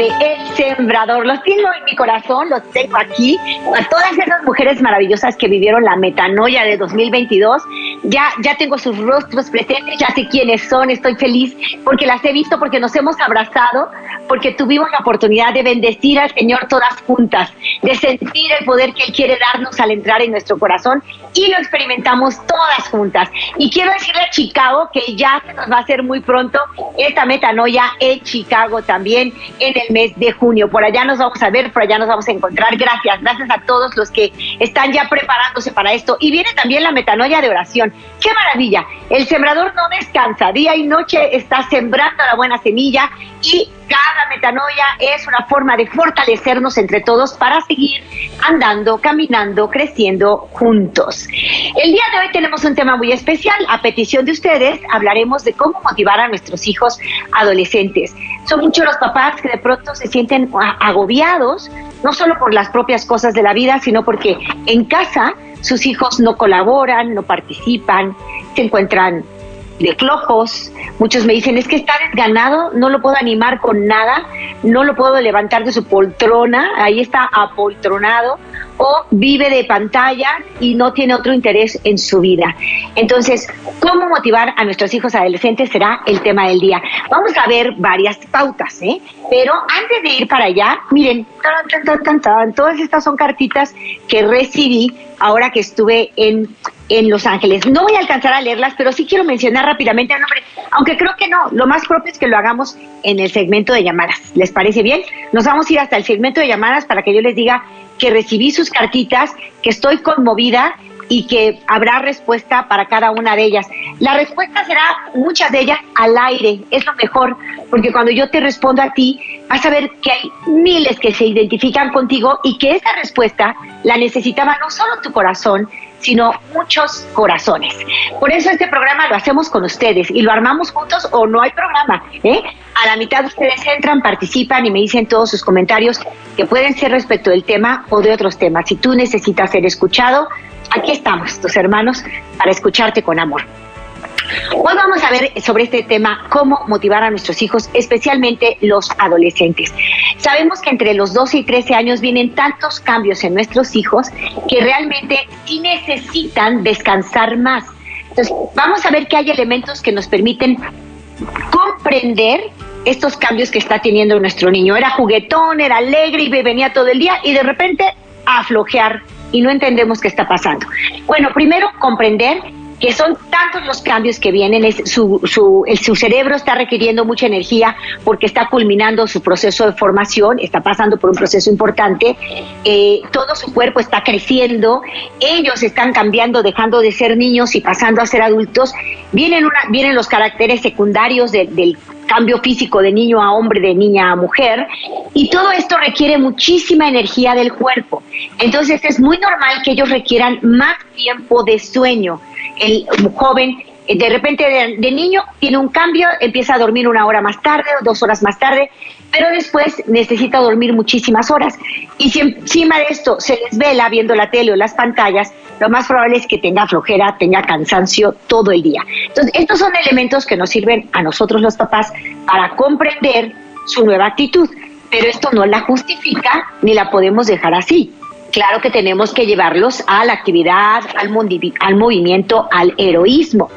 De El Sembrador. Los tengo en mi corazón, los tengo aquí. A todas esas mujeres maravillosas que vivieron la metanoia de 2022. Ya, ya tengo sus rostros presentes, ya sé quiénes son, estoy feliz porque las he visto, porque nos hemos abrazado, porque tuvimos la oportunidad de bendecir al Señor todas juntas, de sentir el poder que Él quiere darnos al entrar en nuestro corazón y lo experimentamos todas juntas. Y quiero decirle a Chicago que ya se nos va a hacer muy pronto esta metanoia en Chicago también en el mes de junio. Por allá nos vamos a ver, por allá nos vamos a encontrar. Gracias, gracias a todos los que están ya preparándose para esto. Y viene también la metanoia de oración. ¡Qué maravilla! El sembrador no descansa, día y noche está sembrando la buena semilla y cada metanoia es una forma de fortalecernos entre todos para seguir andando, caminando, creciendo juntos. El día de hoy tenemos un tema muy especial. A petición de ustedes hablaremos de cómo motivar a nuestros hijos adolescentes. Son muchos los papás que de pronto se sienten agobiados, no solo por las propias cosas de la vida, sino porque en casa sus hijos no colaboran, no participan, se encuentran de flojos. Muchos me dicen, es que está desganado, no lo puedo animar con nada, no lo puedo levantar de su poltrona, ahí está apoltronado, o vive de pantalla y no tiene otro interés en su vida. Entonces, ¿cómo motivar a nuestros hijos adolescentes será el tema del día? Vamos a ver varias pautas, ¿eh? Pero antes de ir para allá, miren, todas estas son cartitas que recibí ahora que estuve en en Los Ángeles. No voy a alcanzar a leerlas, pero sí quiero mencionar rápidamente el nombre, aunque creo que no, lo más propio es que lo hagamos en el segmento de llamadas. ¿Les parece bien? Nos vamos a ir hasta el segmento de llamadas para que yo les diga que recibí sus cartitas, que estoy conmovida y que habrá respuesta para cada una de ellas. La respuesta será, muchas de ellas, al aire, es lo mejor, porque cuando yo te respondo a ti, vas a ver que hay miles que se identifican contigo y que esa respuesta la necesitaba no solo tu corazón, sino muchos corazones. Por eso este programa lo hacemos con ustedes y lo armamos juntos o no hay programa. ¿eh? A la mitad ustedes entran, participan y me dicen todos sus comentarios que pueden ser respecto del tema o de otros temas. Si tú necesitas ser escuchado, aquí estamos, tus hermanos, para escucharte con amor. Hoy vamos a ver sobre este tema cómo motivar a nuestros hijos, especialmente los adolescentes. Sabemos que entre los 12 y 13 años vienen tantos cambios en nuestros hijos que realmente sí necesitan descansar más. Entonces, vamos a ver que hay elementos que nos permiten comprender estos cambios que está teniendo nuestro niño. Era juguetón, era alegre y venía todo el día y de repente a flojear y no entendemos qué está pasando. Bueno, primero comprender que son tantos los cambios que vienen, es, su, su, su cerebro está requiriendo mucha energía porque está culminando su proceso de formación, está pasando por un proceso importante, eh, todo su cuerpo está creciendo, ellos están cambiando, dejando de ser niños y pasando a ser adultos, vienen, una, vienen los caracteres secundarios del cambio físico de niño a hombre, de niña a mujer, y todo esto requiere muchísima energía del cuerpo. Entonces es muy normal que ellos requieran más tiempo de sueño el joven eh, de repente de, niño tiene un cambio, empieza a dormir una hora más tarde o dos horas más tarde, pero después necesita dormir muchísimas horas. Y si encima de esto se desvela viendo la tele o las pantallas, lo más probable es que tenga flojera, tenga cansancio todo el día. Entonces, estos son elementos que nos sirven a nosotros los papás para comprender su nueva actitud, pero esto no la justifica ni la podemos dejar así claro que tenemos que llevarlos a la actividad, al, movimiento, al heroísmo.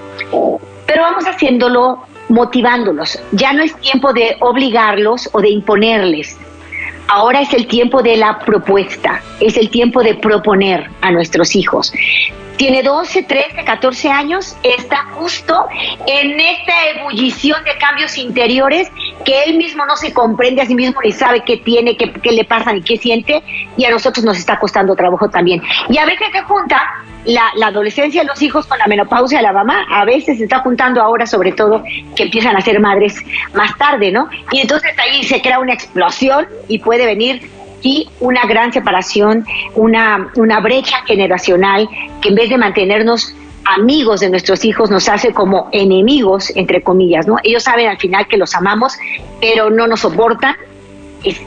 Pero vamos haciéndolo motivándolos. Ya no es tiempo de obligarlos o de imponerles. Ahora es el tiempo de la propuesta, es el tiempo de proponer a nuestros hijos. Tiene 12, 13, 14 años, está justo en esta ebullición de cambios interiores que él mismo no se comprende a sí mismo ni sabe qué tiene, qué, qué le pasa ni qué siente, y a nosotros nos está costando trabajo también. Y a veces se junta la, la, adolescencia de los hijos con la menopausia de la mamá. A veces se está juntando ahora, sobre todo, que empiezan a ser madres más tarde, ¿no? Y entonces ahí se crea una explosión y puede venir y una gran separación, una, una brecha generacional que en vez de mantenernos amigos de nuestros hijos nos hace como enemigos, entre comillas, ¿no? Ellos saben al final que los amamos, pero no nos soportan,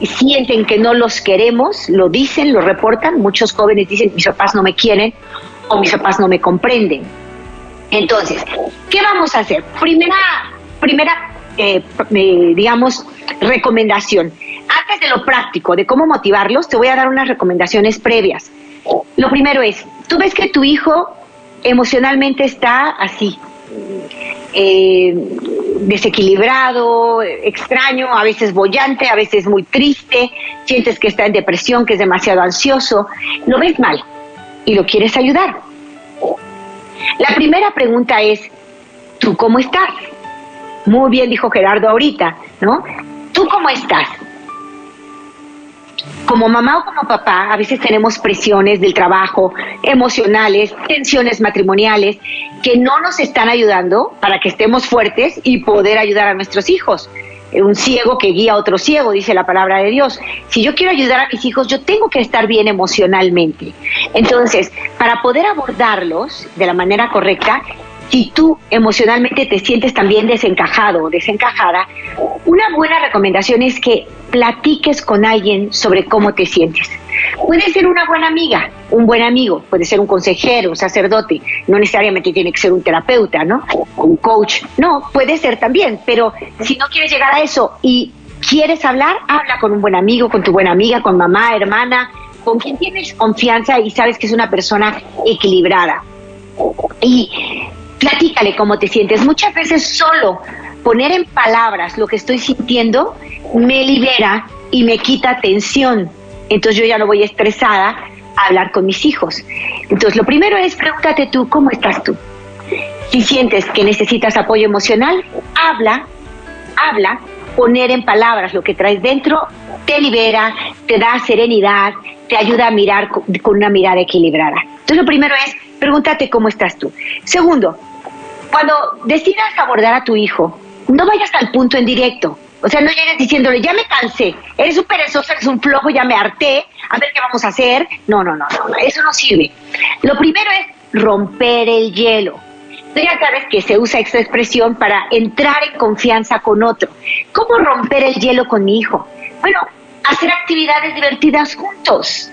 sienten que no los queremos, lo dicen, lo reportan. Muchos jóvenes dicen, mis papás no me quieren o mis papás no me comprenden. Entonces, ¿qué vamos a hacer? Primera, primera eh, eh, digamos, recomendación. Antes de lo práctico, de cómo motivarlos, te voy a dar unas recomendaciones previas. Lo primero es, tú ves que tu hijo emocionalmente está así, eh, desequilibrado, extraño, a veces bollante, a veces muy triste, sientes que está en depresión, que es demasiado ansioso, lo ves mal y lo quieres ayudar. La primera pregunta es, ¿tú cómo estás? Muy bien dijo Gerardo ahorita, ¿no? ¿Tú cómo estás? Como mamá o como papá, a veces tenemos presiones del trabajo, emocionales, tensiones matrimoniales, que no nos están ayudando para que estemos fuertes y poder ayudar a nuestros hijos. Un ciego que guía a otro ciego, dice la palabra de Dios. Si yo quiero ayudar a mis hijos, yo tengo que estar bien emocionalmente. Entonces, para poder abordarlos de la manera correcta, si tú emocionalmente te sientes también desencajado o desencajada, una buena recomendación es que platiques con alguien sobre cómo te sientes. Puede ser una buena amiga, un buen amigo, puede ser un consejero, un sacerdote, no necesariamente tiene que ser un terapeuta, ¿no? Un coach, no, puede ser también, pero si no quieres llegar a eso y quieres hablar, habla con un buen amigo, con tu buena amiga, con mamá, hermana, con quien tienes confianza y sabes que es una persona equilibrada. Y platícale cómo te sientes. Muchas veces solo poner en palabras lo que estoy sintiendo me libera y me quita tensión. Entonces yo ya no voy estresada a hablar con mis hijos. Entonces lo primero es pregúntate tú, ¿cómo estás tú? Si sientes que necesitas apoyo emocional, habla, habla, poner en palabras lo que traes dentro te libera, te da serenidad, te ayuda a mirar con una mirada equilibrada. Entonces lo primero es pregúntate cómo estás tú. Segundo, cuando decidas abordar a tu hijo, no vayas al punto en directo. O sea, no llegues diciéndole, ya me cansé, eres un perezoso, eres un flojo, ya me harté, a ver qué vamos a hacer. No, no, no, no, eso no sirve. Lo primero es romper el hielo. Tú ya sabes que se usa esta expresión para entrar en confianza con otro. ¿Cómo romper el hielo con mi hijo? Bueno, hacer actividades divertidas juntos.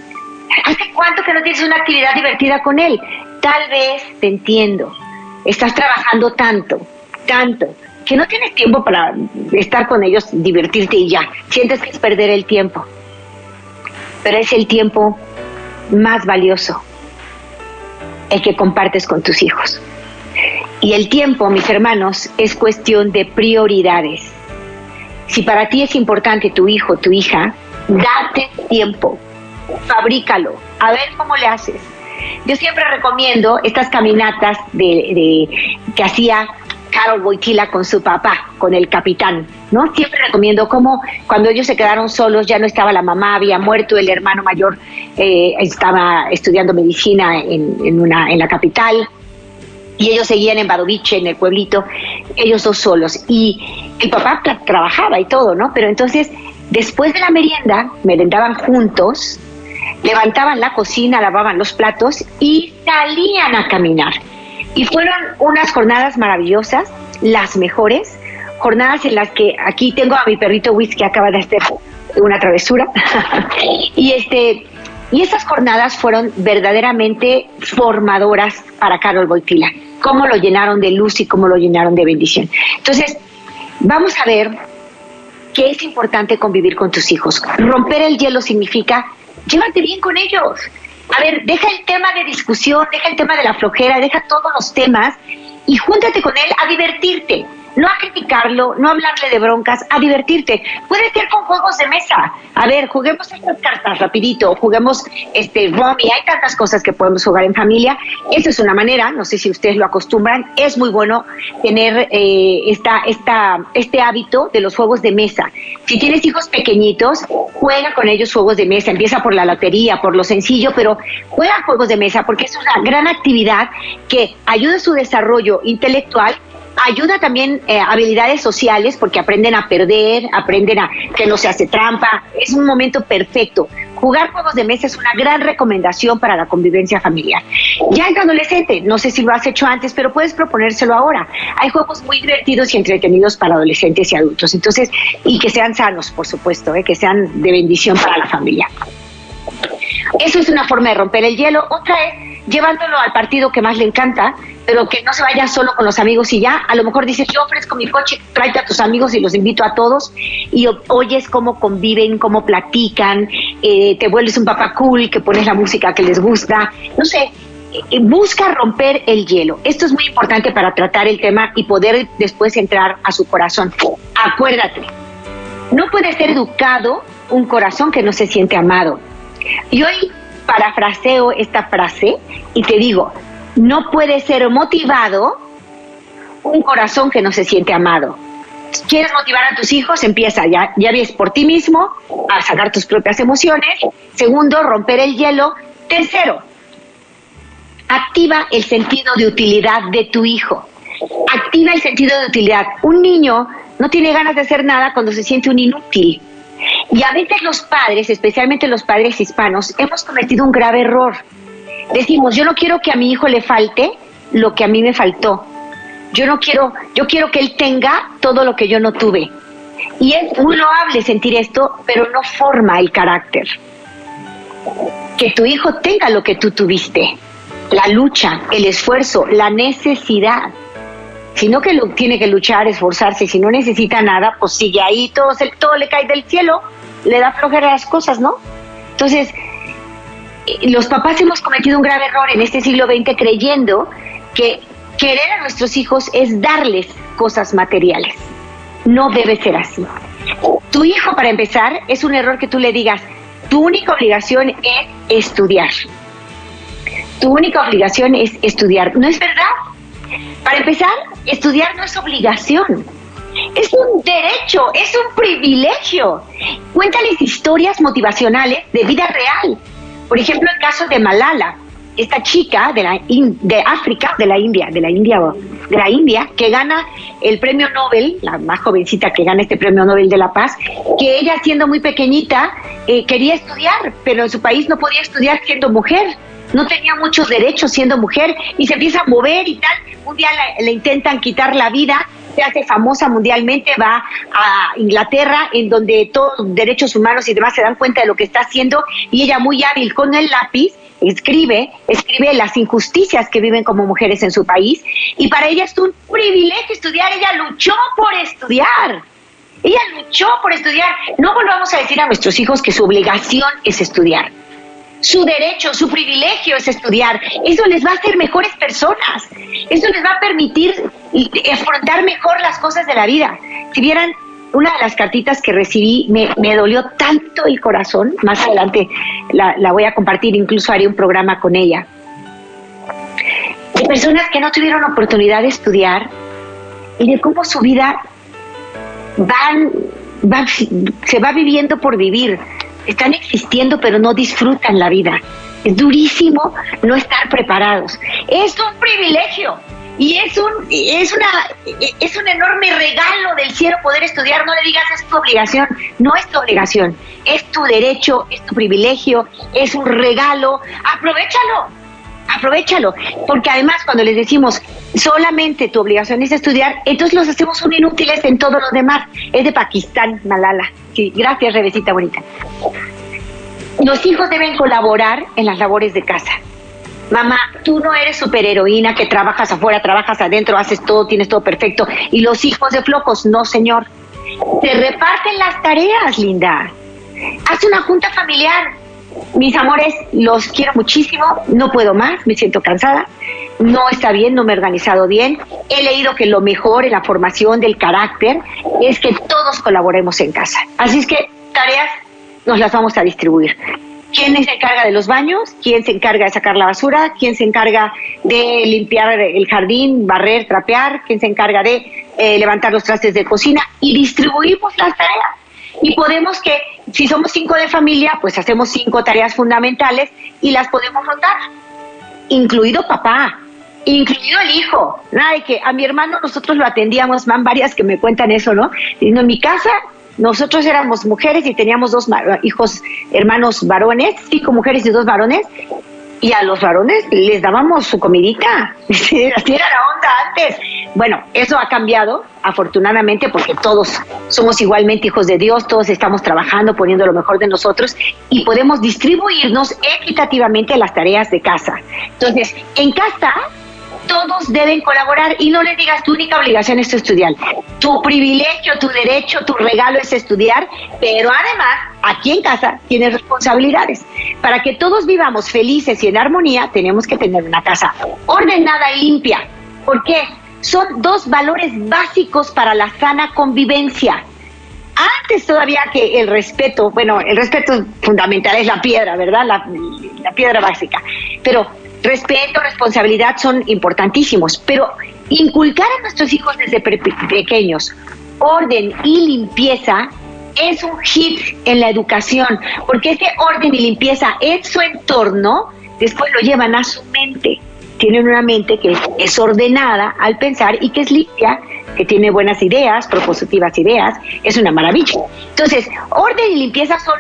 ¿Hace cuánto que no tienes una actividad divertida con él? Tal vez te entiendo. Estás trabajando tanto, tanto, que no tienes tiempo para estar con ellos, divertirte y ya. Sientes que es perder el tiempo. Pero es el tiempo más valioso, el que compartes con tus hijos. Y el tiempo, mis hermanos, es cuestión de prioridades. Si para ti es importante tu hijo, tu hija, date tiempo, fabrícalo, a ver cómo le haces. Yo siempre recomiendo estas caminatas de, que hacía Carol Boitila con su papá, con el capitán, ¿no? Siempre recomiendo cómo cuando ellos se quedaron solos, ya no estaba la mamá, había muerto, el hermano mayor eh, estaba estudiando medicina en, una, en la capital, y ellos seguían en Badoviche, en el pueblito, ellos dos solos. Y el papá trabajaba y todo, ¿no? Pero entonces, después de la merienda, merendaban juntos, levantaban la cocina, lavaban los platos y salían a caminar. Y fueron unas jornadas maravillosas, las mejores, jornadas en las que aquí tengo a mi perrito Whisky que acaba de hacer una travesura. y este y jornadas fueron verdaderamente formadoras para Carol Boitila. Cómo lo llenaron de luz y cómo lo llenaron de bendición. Entonces, vamos a ver qué es importante convivir con tus hijos. Romper el hielo significa llévate bien con ellos. A ver, deja el tema de discusión, deja el tema de la flojera, deja todos los temas y júntate con él a divertirte. No a criticarlo, no a hablarle de broncas, a divertirte. Puede ser con juegos de mesa. A ver, juguemos estas cartas rapidito, juguemos este Romy, hay tantas cosas que podemos jugar en familia. Esa es una manera, no sé si ustedes lo acostumbran, es muy bueno tener eh, esta, esta, este hábito de los juegos de mesa. Si tienes hijos pequeñitos, juega con ellos juegos de mesa, empieza por la lotería, por lo sencillo, pero juega juegos de mesa porque es una gran actividad que ayuda a su desarrollo intelectual ayuda también eh, habilidades sociales porque aprenden a perder, aprenden a que no se hace trampa. Es un momento perfecto. Jugar juegos de mesa es una gran recomendación para la convivencia familiar. Ya en adolescente, no sé si lo has hecho antes, pero puedes proponérselo ahora. Hay juegos muy divertidos y entretenidos para adolescentes y adultos. Entonces, y que sean sanos, por supuesto, eh, que sean de bendición para la familia. Eso es una forma de romper el hielo. Otra es llevándolo al partido que más le encanta, pero que no se vaya solo con los amigos y ya. A lo mejor dices, yo ofrezco mi coche, tráete a tus amigos y los invito a todos y oyes cómo conviven, cómo platican, eh, te vuelves un papá cool, que pones la música que les gusta. No sé, eh, busca romper el hielo. Esto es muy importante para tratar el tema y poder después entrar a su corazón. Acuérdate, no puede ser educado un corazón que no se siente amado. Y hoy parafraseo esta frase y te digo, no puede ser motivado un corazón que no se siente amado. ¿Quieres motivar a tus hijos? Empieza, ya, ya ves por ti mismo, a sacar tus propias emociones. Segundo, romper el hielo. Tercero, activa el sentido de utilidad de tu hijo. Activa el sentido de utilidad. Un niño no tiene ganas de hacer nada cuando se siente un inútil. Y a veces los padres, especialmente los padres hispanos, hemos cometido un grave error. Decimos, yo no quiero que a mi hijo le falte lo que a mí me faltó. Yo no quiero, yo quiero que él tenga todo lo que yo no tuve. Y es muy loable sentir esto, pero no forma el carácter. Que tu hijo tenga lo que tú tuviste, la lucha, el esfuerzo, la necesidad sino que lo, tiene que luchar, esforzarse, si no necesita nada, pues sigue ahí, todo, todo le cae del cielo, le da flojera las cosas, ¿no? Entonces, los papás hemos cometido un grave error en este siglo XX creyendo que querer a nuestros hijos es darles cosas materiales. No debe ser así. Tu hijo, para empezar, es un error que tú le digas, tu única obligación es estudiar. Tu única obligación es estudiar. No es verdad. Para empezar, estudiar no es obligación. Es un derecho, es un privilegio. Cuéntales historias motivacionales de vida real. Por ejemplo, el caso de Malala, esta chica de, la de África, de la India, de la India, de la India, que gana el premio Nobel, la más jovencita que gana este premio Nobel de la Paz, que ella siendo muy pequeñita eh, quería estudiar, pero en su país no podía estudiar siendo mujer no tenía muchos derechos siendo mujer y se empieza a mover y tal. Un día le, intentan quitar la vida, se hace famosa mundialmente, va a Inglaterra, en donde todos derechos humanos y demás se dan cuenta de lo que está haciendo y ella muy hábil con el lápiz escribe, escribe las injusticias que viven como mujeres en su país y para ella es un privilegio estudiar, ella luchó por estudiar. Ella luchó por estudiar. No volvamos a decir a nuestros hijos que su obligación es estudiar su derecho, su privilegio es estudiar. Eso les va a hacer mejores personas. Eso les va a permitir afrontar mejor las cosas de la vida. Si vieran una de las cartitas que recibí, me, dolió tanto el corazón. Más adelante la, voy a compartir, incluso haré un programa con ella. De personas que no tuvieron oportunidad de estudiar y de cómo su vida van, se va viviendo por vivir están existiendo pero no disfrutan la vida. Es durísimo no estar preparados. Es un privilegio y es un es una es un enorme regalo del cielo poder estudiar. No le digas es tu obligación, no es tu obligación, es tu derecho, es tu privilegio, es un regalo. Aprovechalo. Aprovechalo, porque además cuando les decimos solamente tu obligación es estudiar, entonces los hacemos un inútiles en todo lo demás. Es de Pakistán, Malala. Sí, gracias, Rebecita bonita. Los hijos deben colaborar en las labores de casa. Mamá, tú no eres superheroína que trabajas afuera, trabajas adentro, haces todo, tienes todo perfecto. Y los hijos de flojos, no, señor. Se reparten las tareas, linda. Haz una junta familiar. Mis amores, los quiero muchísimo, no puedo más, me siento cansada. no está bien, no me he organizado bien. He leído que lo mejor en la formación del carácter es que todos colaboremos en casa. Así es que tareas nos las vamos a distribuir. ¿Quién se encarga de los baños? ¿Quién se encarga de sacar la basura? ¿Quién se encarga de limpiar el jardín, barrer, trapear? ¿Quién se encarga de eh, levantar los trastes de cocina? Y distribuimos las tareas. Y podemos que, si somos cinco de familia, pues hacemos cinco tareas fundamentales y las podemos rotar, incluido papá, incluido el hijo. Nada de que a mi hermano nosotros lo atendíamos, van varias que me cuentan eso, ¿no? Diciendo, en mi casa nosotros éramos mujeres y teníamos dos hijos, hermanos varones, cinco mujeres y dos varones, y a los varones les dábamos su comidita. Así era la onda antes. Bueno, eso ha cambiado, afortunadamente, porque todos somos igualmente hijos de Dios, todos estamos trabajando, poniendo lo mejor de nosotros y podemos distribuirnos equitativamente las tareas de casa. Entonces, en casa todos deben colaborar y no les digas tu única obligación es estudiar. Tu privilegio, tu derecho, tu regalo es estudiar, pero además aquí en casa tienes responsabilidades. Para que todos vivamos felices y en armonía, tenemos que tener una casa ordenada y limpia. ¿Por qué? Son dos valores básicos para la sana convivencia. Antes todavía que el respeto, bueno, el respeto fundamental es la piedra, ¿verdad? La, la piedra básica. Pero respeto, responsabilidad son importantísimos, pero inculcar a nuestros hijos desde pequeños orden y limpieza es un hit en la educación, porque ese orden y limpieza en su entorno después lo llevan a su mente. Tienen una mente que es ordenada al pensar y que es limpia, que tiene buenas ideas, propositivas ideas, es una maravilla. Entonces, orden y limpieza son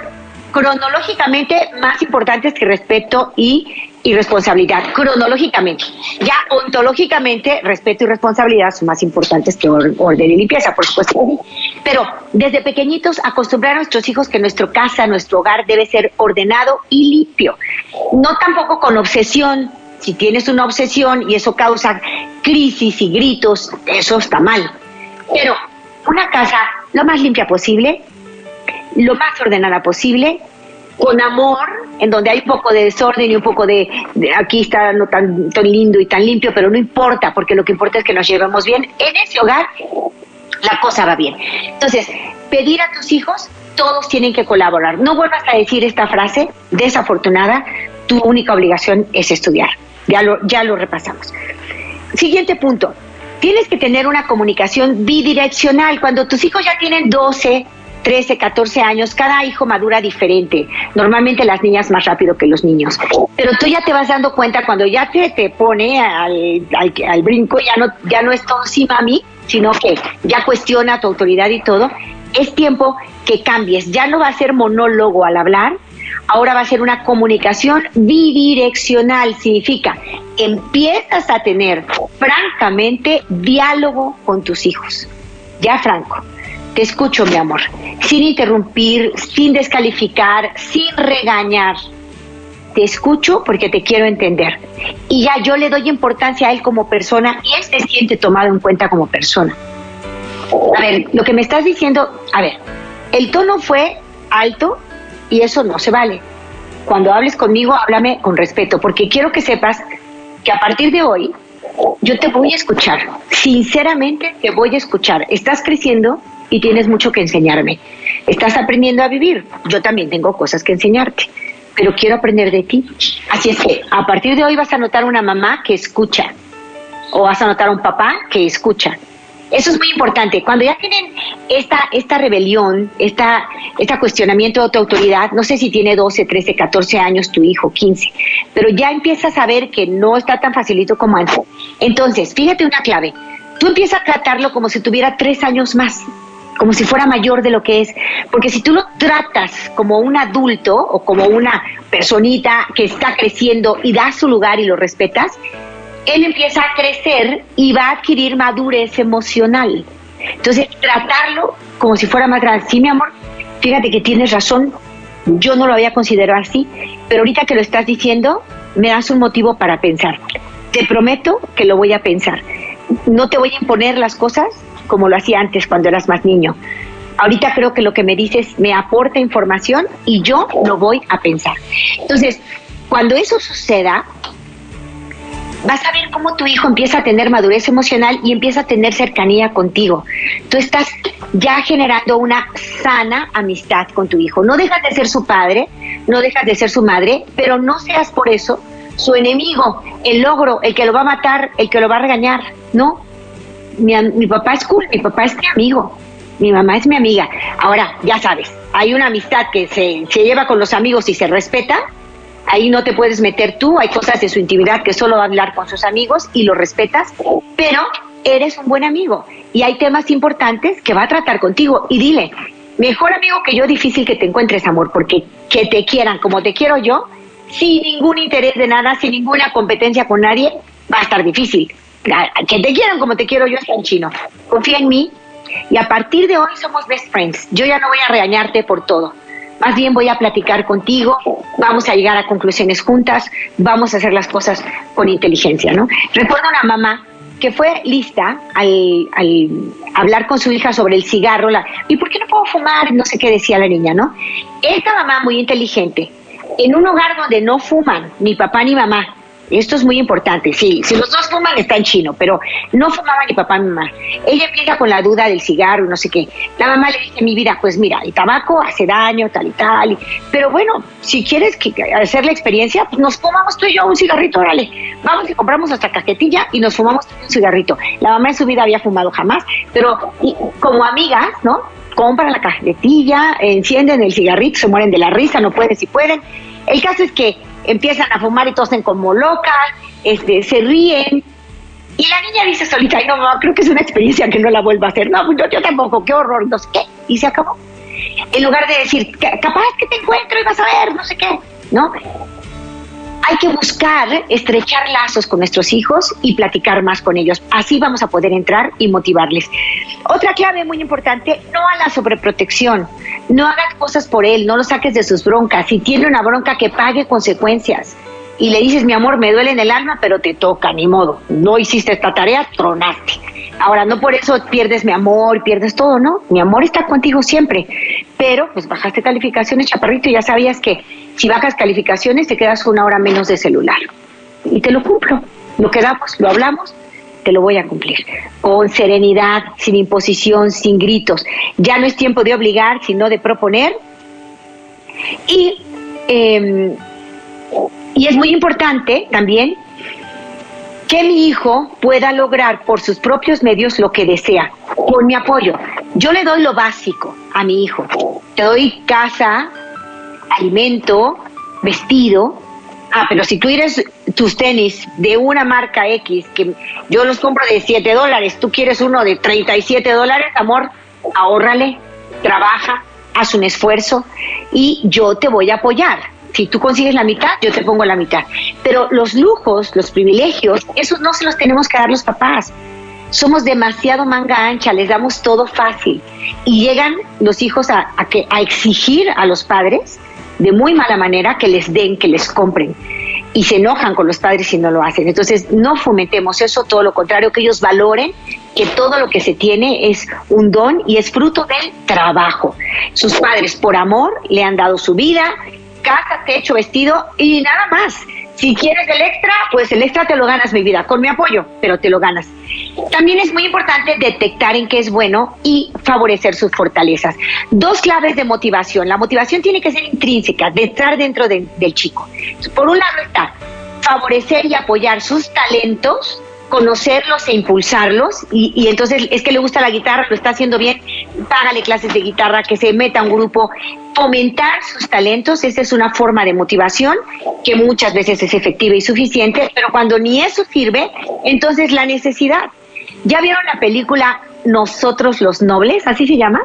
cronológicamente más importantes que respeto y, responsabilidad, cronológicamente. Ya ontológicamente, respeto y responsabilidad son más importantes que orden y limpieza, por supuesto. Pero desde pequeñitos acostumbrar a nuestros hijos que nuestra casa, nuestro hogar debe ser ordenado y limpio. No tampoco con obsesión. Si tienes una obsesión y eso causa crisis y gritos, eso está mal. Pero una casa lo más limpia posible, lo más ordenada posible, con amor, en donde hay un poco de desorden y un poco de, aquí está no tan, tan, lindo y tan limpio, pero no importa, porque lo que importa es que nos llevemos bien. En ese hogar la cosa va bien. Entonces, pedir a tus hijos, todos tienen que colaborar. No vuelvas a decir esta frase desafortunada, tu única obligación es estudiar. Ya lo, ya lo repasamos. Siguiente punto. Tienes que tener una comunicación bidireccional. Cuando tus hijos ya tienen 12, 13, 14 años, cada hijo madura diferente. Normalmente las niñas más rápido que los niños. Pero tú ya te vas dando cuenta cuando ya te, te pone al, al, brinco, ya no, ya no es todo sí, mami, sino que ya cuestiona tu autoridad y todo. Es tiempo que cambies. Ya no va a ser monólogo al hablar, ahora va a ser una comunicación bidireccional. Significa, empiezas a tener francamente diálogo con tus hijos. Ya, Franco te escucho, mi amor, sin interrumpir, sin descalificar, sin regañar. Te escucho porque te quiero entender. Y ya yo le doy importancia a él como persona y él se siente tomado en cuenta como persona. A ver, lo que me estás diciendo, a ver, el tono fue alto y eso no se vale. Cuando hables conmigo, háblame con respeto, porque quiero que sepas que a partir de hoy yo te voy a escuchar. Sinceramente te voy a escuchar. Estás creciendo y tienes mucho que enseñarme. Estás aprendiendo a vivir, yo también tengo cosas que enseñarte, pero quiero aprender de ti. Así es que a partir de hoy vas a notar una mamá que escucha o vas a notar un papá que escucha. Eso es muy importante. Cuando ya tienen esta, esta rebelión, esta, este cuestionamiento de tu autoridad, no sé si tiene 12, 13, 14 años tu hijo, 15, pero ya empiezas a ver que no está tan facilito como antes. Entonces, fíjate una clave. Tú empiezas a tratarlo como si tuviera tres años más como si fuera mayor de lo que es. Porque si tú lo tratas como un adulto o como una personita que está creciendo y das su lugar y lo respetas, él empieza a crecer y va a adquirir madurez emocional. Entonces, tratarlo como si fuera más grande. Sí, mi amor, fíjate que tienes razón, yo no lo había considerado así, pero ahorita que lo estás diciendo, me das un motivo para pensar. Te prometo que lo voy a pensar. No te voy a imponer las cosas, como lo hacía antes cuando eras más niño. Ahorita creo que lo que me dices me aporta información y yo lo voy a pensar. Entonces, cuando eso suceda, vas a ver cómo tu hijo empieza a tener madurez emocional y empieza a tener cercanía contigo. Tú estás ya generando una sana amistad con tu hijo. No dejas de ser su padre, no dejas de ser su madre, pero no seas por eso su enemigo, el logro, el que lo va a matar, el que lo va a regañar. No, mi, mi papá es cool, mi papá es mi amigo, mi mamá es mi amiga. Ahora, ya sabes, hay una amistad que se, se lleva con los amigos y se respeta, ahí no te puedes meter tú, hay cosas de su intimidad que solo va a hablar con sus amigos y lo respetas, pero eres un buen amigo y hay temas importantes que va a tratar contigo y dile, mejor amigo que yo, difícil que te encuentres amor, porque que te quieran como te quiero yo, sin ningún interés de nada, sin ninguna competencia con nadie, va a estar difícil. Que te quieran como te quiero yo está en chino. Confía en mí y a partir de hoy somos best friends. Yo ya no voy a regañarte por todo más bien voy a platicar contigo, vamos a llegar a conclusiones juntas, vamos a hacer las cosas con inteligencia, ¿no? Recuerdo una mamá que fue lista al, hablar con su hija sobre el cigarro, ¿y por qué no puedo fumar? No sé qué decía la niña, ¿no? Esta mamá muy inteligente, en un hogar donde no fuman ni papá ni mamá, esto es muy importante. Sí, si los dos fuman está en chino, pero no fumaba ni papá ni mamá. Ella empieza con la duda del cigarro, no sé qué. La mamá le dice, mi vida, pues mira, el tabaco hace daño, tal y tal. pero bueno, si quieres que, hacer la experiencia, pues nos fumamos tú y yo un cigarrito, órale. Vamos y compramos nuestra cajetilla y nos fumamos un cigarrito. La mamá en su vida había fumado jamás, pero como amigas, ¿no? Compran la cajetilla, encienden el cigarrito, se mueren de la risa, no pueden si pueden. El caso es que empiezan a fumar y tosen como locas, este, se ríen. Y la niña dice solita, ay no, creo que es una experiencia que no la vuelva a hacer. No, pues yo, yo tampoco, qué horror, no sé qué. Y se acabó. En lugar de decir, capaz que te encuentro y vas a ver, no sé qué, ¿no? Hay que buscar estrechar lazos con nuestros hijos y platicar más con ellos. Así vamos a poder entrar y motivarles. Otra clave muy importante, no a la sobreprotección. No hagas cosas por él, no lo saques de sus broncas. Si tiene una bronca, que pague consecuencias. Y le dices, mi amor, me duele en el alma, pero te toca, ni modo. No hiciste esta tarea, tronaste. Ahora, no por eso pierdes mi amor, pierdes todo, ¿no? Mi amor está contigo siempre. Pero, pues bajaste calificaciones, chaparrito, y ya sabías que si bajas calificaciones te quedas una hora menos de celular. Y te lo cumplo. Lo quedamos, lo hablamos, te lo voy a cumplir. Con serenidad, sin imposición, sin gritos. Ya no es tiempo de obligar, sino de proponer. Y, em, y es muy importante también que mi hijo pueda lograr por sus propios medios lo que desea, con mi apoyo. Yo le doy lo básico a mi hijo. Te doy casa, alimento, vestido. Ah, pero si tú quieres tus tenis de una marca X, que yo los compro de 7 dólares, tú quieres uno de 37 dólares, amor, ahórrale, trabaja, haz un esfuerzo y yo te voy a apoyar si tú consigues la mitad, yo te pongo la mitad. Pero los lujos, los privilegios, esos no se los tenemos que dar los papás. Somos demasiado manga ancha, les damos todo fácil. Y llegan los hijos a, que, a exigir a los padres de muy mala manera que les den, que les compren. Y se enojan con los padres si no lo hacen. Entonces, no fomentemos eso, todo lo contrario, que ellos valoren que todo lo que se tiene es un don y es fruto del trabajo. Sus padres, por amor, le han dado su vida, casa, techo, vestido y nada más. Si quieres el extra, pues el extra te lo ganas, mi vida, con mi apoyo, pero te lo ganas. También es muy importante detectar en qué es bueno y favorecer sus fortalezas. Dos claves de motivación. La motivación tiene que ser intrínseca, de estar dentro del chico. Por un lado está favorecer y apoyar sus talentos conocerlos e impulsarlos y, y, entonces es que le gusta la guitarra, lo está haciendo bien, págale clases de guitarra, que se meta a un grupo, fomentar sus talentos, esa es una forma de motivación que muchas veces es efectiva y suficiente, pero cuando ni eso sirve, entonces la necesidad. ¿Ya vieron la película Nosotros los Nobles? ¿Así se llama?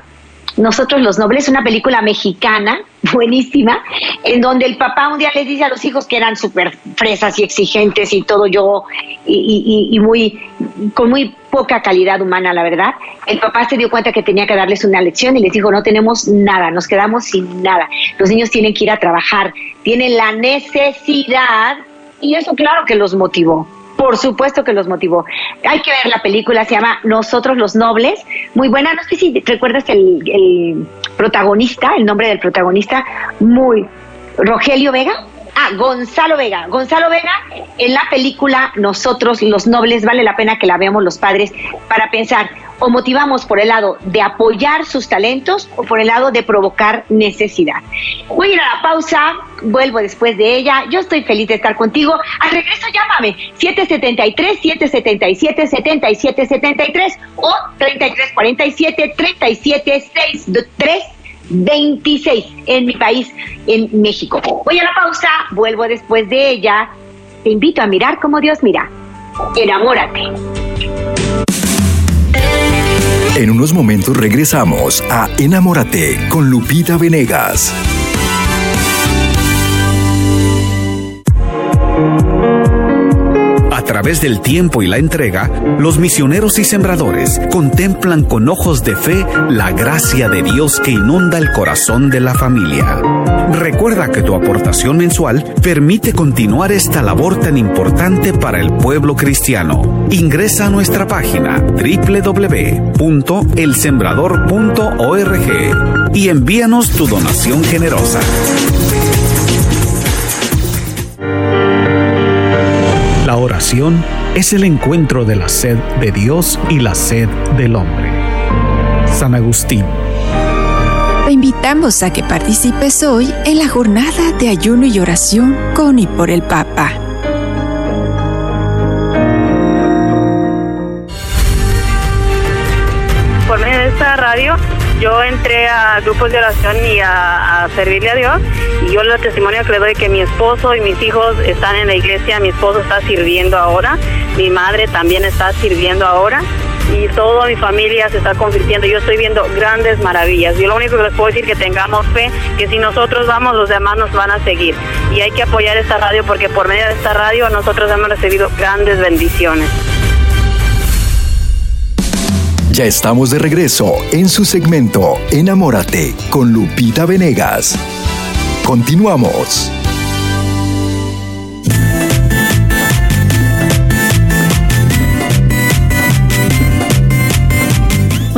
Nosotros los Nobles, una película mexicana buenísima, en donde el papá un día les dice a los hijos que eran súper fresas y exigentes y todo yo, y, muy, con muy poca calidad humana, la verdad. El papá se dio cuenta que tenía que darles una lección y les dijo, no tenemos nada, nos quedamos sin nada. Los niños tienen que ir a trabajar, tienen la necesidad, y eso claro que los motivó por supuesto que los motivó. Hay que ver la película, se llama Nosotros los Nobles, muy buena, no sé si recuerdas el, protagonista, el nombre del protagonista, muy Rogelio Vega. Ah, Gonzalo Vega. Gonzalo Vega, en la película Nosotros los Nobles, vale la pena que la veamos los padres para pensar, o motivamos por el lado de apoyar sus talentos o por el lado de provocar necesidad. Voy a ir a la pausa, vuelvo después de ella. Yo estoy feliz de estar contigo. Al regreso llámame 773 777 7773 o 3347 3763 26 en mi país, en México. Voy a la pausa, vuelvo después de ella. Te invito a mirar como Dios mira. Enamórate. En unos momentos regresamos a Enamórate con Lupita Venegas. Través del tiempo y la entrega, los misioneros y sembradores contemplan con ojos de fe la gracia de Dios que inunda el corazón de la familia. Recuerda que tu aportación mensual permite continuar esta labor tan importante para el pueblo cristiano. Ingresa a nuestra página www.elsembrador.org y envíanos tu donación generosa. Oración es el encuentro de la sed de Dios y la sed del hombre. San Agustín. Te invitamos a que participes hoy en la jornada de ayuno y oración con y por el Papa. Yo entré a grupos de oración y a, servirle a Dios y yo el testimonio que le doy que mi esposo y mis hijos están en la iglesia, mi esposo está sirviendo ahora, mi madre también está sirviendo ahora y toda mi familia se está convirtiendo. Yo estoy viendo grandes maravillas. Yo lo único que les puedo decir es que tengamos fe, que si nosotros vamos, los demás nos van a seguir. Y hay que apoyar esta radio porque por medio de esta radio nosotros hemos recibido grandes bendiciones. Ya estamos de regreso en su segmento Enamórate con Lupita Venegas. Continuamos.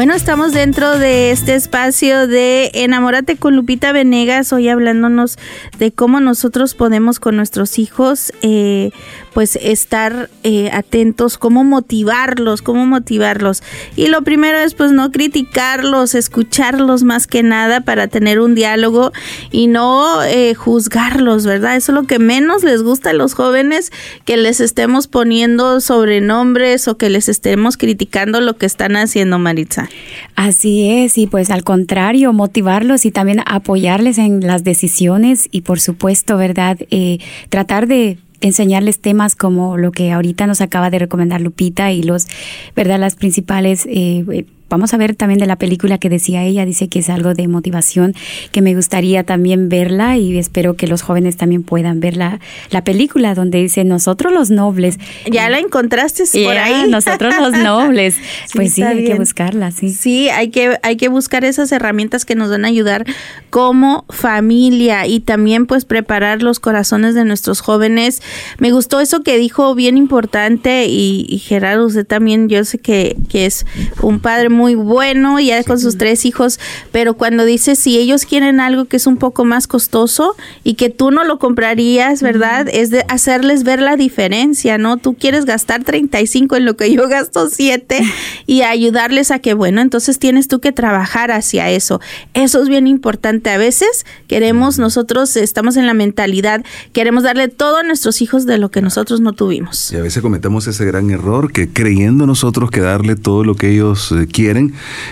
Bueno, estamos dentro de este espacio de Enamórate con Lupita Venegas, hoy hablándonos de cómo nosotros podemos con nuestros hijos, eh, pues estar eh, atentos, cómo motivarlos, cómo motivarlos. Y lo primero es pues no criticarlos, escucharlos más que nada para tener un diálogo y no eh, juzgarlos, ¿verdad? Eso es lo que menos les gusta a los jóvenes, que les estemos poniendo sobrenombres o que les estemos criticando lo que están haciendo, Maritza. Así es, y pues al contrario, motivarlos y también apoyarles en las decisiones y por supuesto, ¿verdad? Eh, tratar de enseñarles temas como lo que ahorita nos acaba de recomendar Lupita y los, ¿verdad? Las principales... Eh, vamos a ver también de la película que decía ella, dice que es algo de motivación, que me gustaría también verla y espero que los jóvenes también puedan ver la, la película donde dice nosotros los nobles. Ya la encontraste por ahí. Nosotros los nobles. pues sí, hay que buscarla, sí. Sí, hay que, hay que buscar esas herramientas que nos van a ayudar como familia y también pues preparar los corazones de nuestros jóvenes. Me gustó eso que dijo bien importante y, y Gerardo, usted también, yo sé que, que es un padre muy muy bueno, ya con sus tres hijos, pero cuando dices si ellos quieren algo que es un poco más costoso y que tú no lo comprarías, ¿verdad? Es de hacerles ver la diferencia, ¿no? Tú quieres gastar 35 en lo que yo gasto 7 y ayudarles a que, bueno, entonces tienes tú que trabajar hacia eso. Eso es bien importante. A veces queremos, nosotros estamos en la mentalidad, queremos darle todo a nuestros hijos de lo que nosotros no tuvimos. Y a veces cometemos ese gran error que creyendo nosotros que darle todo lo que ellos eh,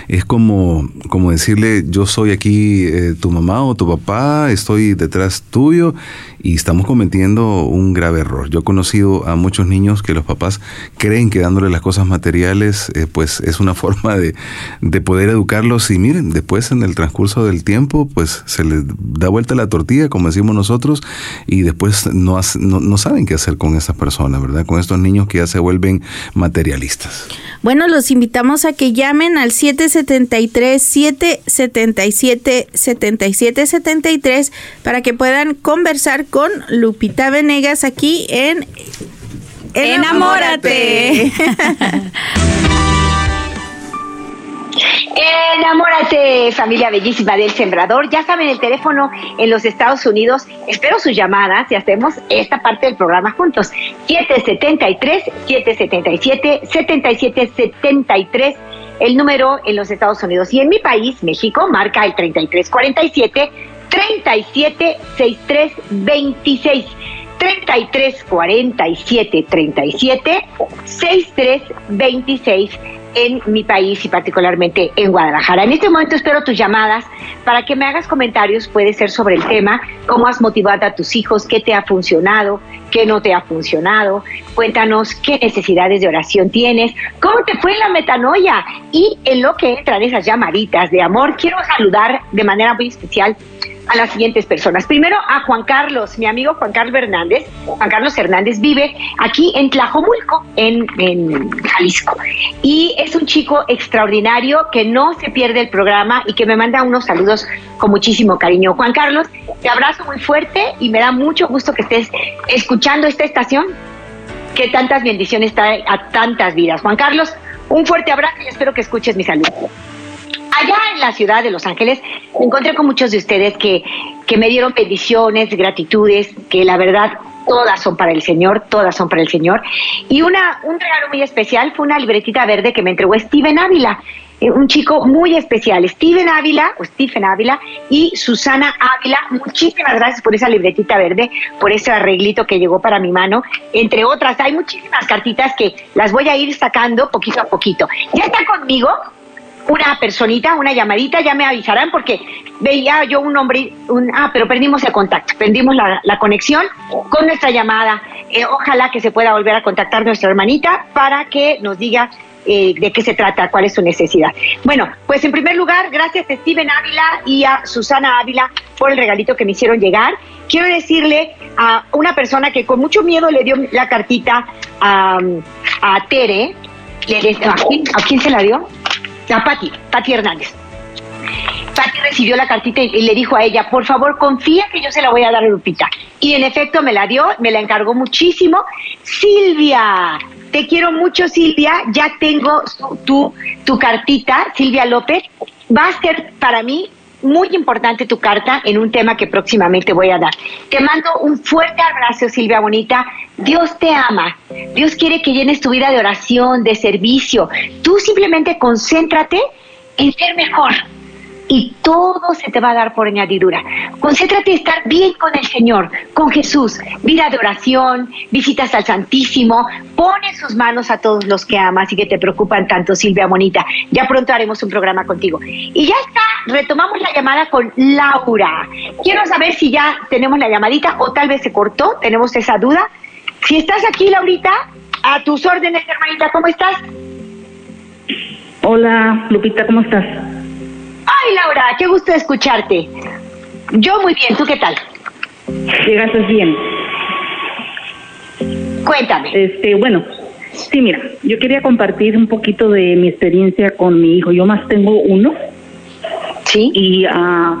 es como, como decirle, yo soy aquí eh, tu mamá o tu papá, estoy detrás tuyo y estamos cometiendo un grave error. Yo he conocido a muchos niños que los papás creen que dándole las cosas materiales, eh, pues es una forma de, de, poder educarlos y miren, después en el transcurso del tiempo, pues se les da vuelta la tortilla, como decimos nosotros, y después no, no, no saben qué hacer con esas personas, ¿verdad? Con estos niños que ya se vuelven materialistas. Bueno, los invitamos a que llamen al 773 777 7773 para que puedan conversar con Lupita Venegas aquí en Enamórate. Enamórate. Enamórate, familia bellísima del Sembrador. Ya saben el teléfono en los Estados Unidos. Espero sus llamadas y hacemos esta parte del programa juntos. 773-777-7773. El número en los Estados Unidos. Y en mi país, México, marca el 3347 376326. 33 47 37 63 26 en mi país y particularmente en Guadalajara. En este momento espero tus llamadas para que me hagas comentarios, puede ser sobre el tema, cómo has motivado a tus hijos, qué te ha funcionado, qué no te ha funcionado. Cuéntanos qué necesidades de oración tienes, cómo te fue la metanoia y en lo que entran esas llamaditas de amor. Quiero saludar de manera muy especial a las siguientes personas. Primero a Juan Carlos, mi amigo Juan Carlos Hernández. Juan Carlos Hernández vive aquí en Tlajomulco, en, en, Jalisco. Y es un chico extraordinario que no se pierde el programa y que me manda unos saludos con muchísimo cariño. Juan Carlos, te abrazo muy fuerte y me da mucho gusto que estés escuchando esta estación que tantas bendiciones trae a tantas vidas. Juan Carlos, un fuerte abrazo y espero que escuches mi saludo. Allá en la ciudad de Los Ángeles me encontré con muchos de ustedes que, que me dieron bendiciones, gratitudes, que la verdad todas son para el Señor, todas son para el Señor. Y una, un regalo muy especial fue una libretita verde que me entregó Steven Ávila, eh, un chico muy especial. Steven Ávila, o Stephen Ávila, y Susana Ávila, muchísimas gracias por esa libretita verde, por ese arreglito que llegó para mi mano, entre otras. Hay muchísimas cartitas que las voy a ir sacando poquito a poquito. Ya está conmigo una personita, una llamadita, ya me avisarán porque veía yo un hombre, un, ah, pero perdimos el contacto, perdimos la, la conexión con nuestra llamada. Eh, ojalá que se pueda volver a contactar nuestra hermanita para que nos diga eh, de qué se trata, cuál es su necesidad. Bueno, pues en primer lugar, gracias a Steven Ávila y a Susana Ávila por el regalito que me hicieron llegar. Quiero decirle a una persona que con mucho miedo le dio la cartita a, a Tere, ¿a quién, ¿a quién se la dio? A Pati, Pati Hernández. Pati recibió la cartita y le dijo a ella, por favor, confía que yo se la voy a dar a Lupita. Y en efecto me la dio, me la encargó muchísimo. Silvia, te quiero mucho, Silvia. Ya tengo tu, tu cartita, Silvia López. Va a ser para mí muy importante tu carta en un tema que próximamente voy a dar. Te mando un fuerte abrazo, Silvia Bonita. Dios te ama. Dios quiere que llenes tu vida de oración, de servicio. Tú simplemente concéntrate en ser mejor y todo se te va a dar por añadidura. Concéntrate en estar bien con el Señor, con Jesús, vida de oración, visitas al Santísimo, pone sus manos a todos los que amas y que te preocupan tanto, Silvia Bonita. Ya pronto haremos un programa contigo. Y ya está, retomamos la llamada con Laura. Quiero saber si ya tenemos la llamadita o tal vez se cortó, tenemos esa duda. Si estás aquí, Laurita, a tus órdenes, hermanita, ¿cómo estás? Hola, Lupita, ¿cómo estás? Ay, Laura, qué gusto escucharte. Yo muy bien, ¿tú qué tal? Llegaste bien. Cuéntame. Este, bueno, sí, mira, yo quería compartir un poquito de mi experiencia con mi hijo. Yo más tengo uno. Sí. Y uh,